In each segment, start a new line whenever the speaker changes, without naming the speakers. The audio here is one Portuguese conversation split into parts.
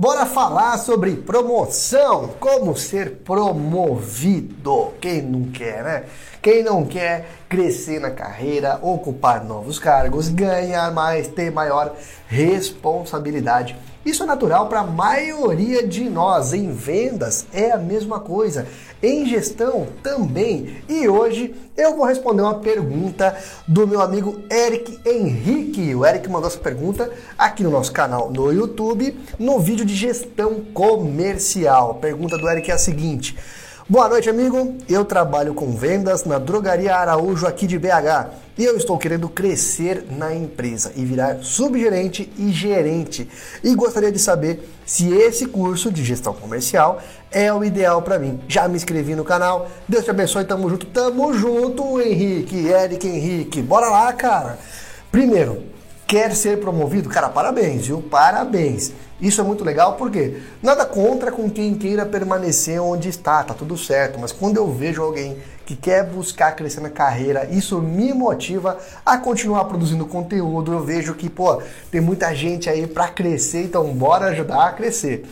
Bora falar sobre promoção, como ser promovido. Quem não quer, né? Quem não quer crescer na carreira, ocupar novos cargos, ganhar mais, ter maior responsabilidade. Isso é natural para a maioria de nós. Em vendas é a mesma coisa, em gestão também. E hoje eu vou responder uma pergunta do meu amigo Eric Henrique. O Eric mandou essa pergunta aqui no nosso canal no YouTube, no vídeo de gestão comercial. A pergunta do Eric é a seguinte: Boa noite, amigo. Eu trabalho com vendas na Drogaria Araújo aqui de BH e eu estou querendo crescer na empresa e virar subgerente e gerente. E gostaria de saber se esse curso de gestão comercial é o ideal para mim. Já me inscrevi no canal. Deus te abençoe, tamo junto. Tamo junto, Henrique, Eric Henrique. Bora lá, cara. Primeiro, quer ser promovido? Cara, parabéns, viu? Parabéns. Isso é muito legal porque nada contra com quem queira permanecer onde está, tá tudo certo, mas quando eu vejo alguém que quer buscar crescer na carreira, isso me motiva a continuar produzindo conteúdo. Eu vejo que, pô, tem muita gente aí para crescer, então bora ajudar a crescer.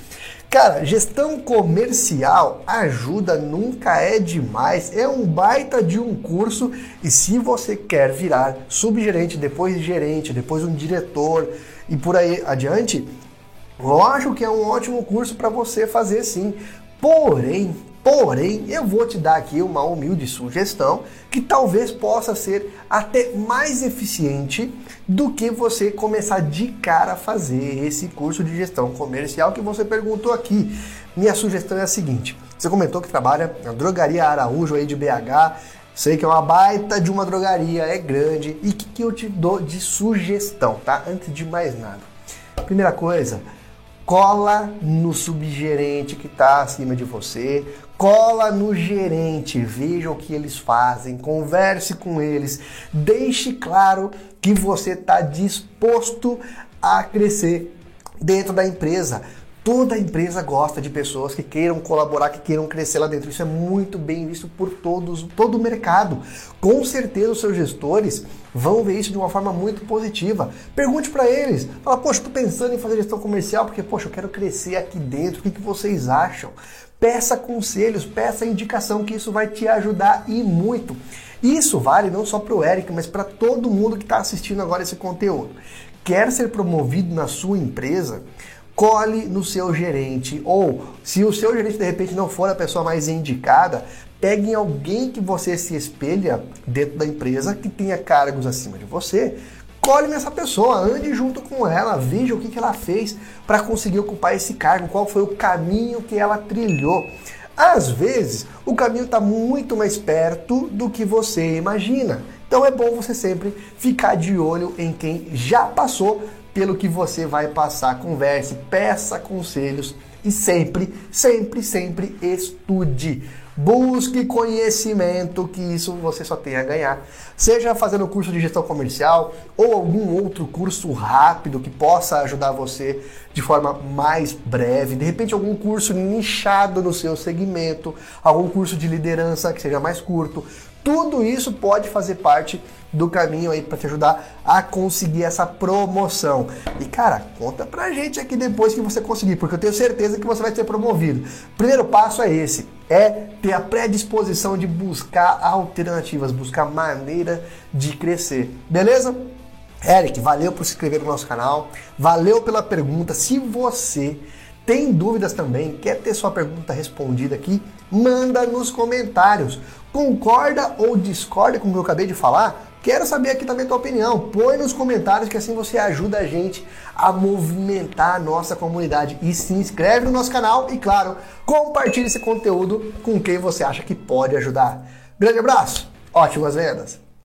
Cara, gestão comercial ajuda nunca é demais, é um baita de um curso e se você quer virar subgerente, depois gerente, depois um diretor e por aí adiante, Lógico que é um ótimo curso para você fazer sim. Porém, porém, eu vou te dar aqui uma humilde sugestão que talvez possa ser até mais eficiente do que você começar de cara a fazer esse curso de gestão comercial que você perguntou aqui. Minha sugestão é a seguinte: você comentou que trabalha na drogaria Araújo aí de BH. Sei que é uma baita de uma drogaria, é grande. E o que, que eu te dou de sugestão, tá? Antes de mais nada. Primeira coisa, cola no subgerente que está acima de você, cola no gerente, veja o que eles fazem, converse com eles, deixe claro que você está disposto a crescer dentro da empresa. Toda empresa gosta de pessoas que queiram colaborar, que queiram crescer lá dentro. Isso é muito bem visto por todos, todo o mercado. Com certeza os seus gestores vão ver isso de uma forma muito positiva. Pergunte para eles. Fala, poxa, estou pensando em fazer gestão comercial porque, poxa, eu quero crescer aqui dentro. O que, que vocês acham? Peça conselhos, peça indicação que isso vai te ajudar e muito. Isso vale não só para o Eric, mas para todo mundo que está assistindo agora esse conteúdo. Quer ser promovido na sua empresa? Cole no seu gerente. Ou, se o seu gerente de repente não for a pessoa mais indicada, pegue alguém que você se espelha dentro da empresa que tenha cargos acima de você. Cole nessa pessoa, ande junto com ela, veja o que, que ela fez para conseguir ocupar esse cargo, qual foi o caminho que ela trilhou. Às vezes, o caminho está muito mais perto do que você imagina. Então é bom você sempre ficar de olho em quem já passou pelo que você vai passar. Converse, peça conselhos e sempre, sempre, sempre estude. Busque conhecimento, que isso você só tem a ganhar. Seja fazendo curso de gestão comercial ou algum outro curso rápido que possa ajudar você de forma mais breve. De repente, algum curso nichado no seu segmento, algum curso de liderança que seja mais curto. Tudo isso pode fazer parte do caminho aí para te ajudar a conseguir essa promoção. E cara, conta pra gente aqui depois que você conseguir, porque eu tenho certeza que você vai ser promovido. Primeiro passo é esse, é ter a predisposição de buscar alternativas, buscar maneira de crescer. Beleza? Eric, valeu por se inscrever no nosso canal, valeu pela pergunta. Se você tem dúvidas também, quer ter sua pergunta respondida aqui, manda nos comentários. Concorda ou discorda com o que eu acabei de falar? Quero saber aqui também a tua opinião. Põe nos comentários que assim você ajuda a gente a movimentar a nossa comunidade. E se inscreve no nosso canal e, claro, compartilhe esse conteúdo com quem você acha que pode ajudar. Grande abraço, ótimas vendas!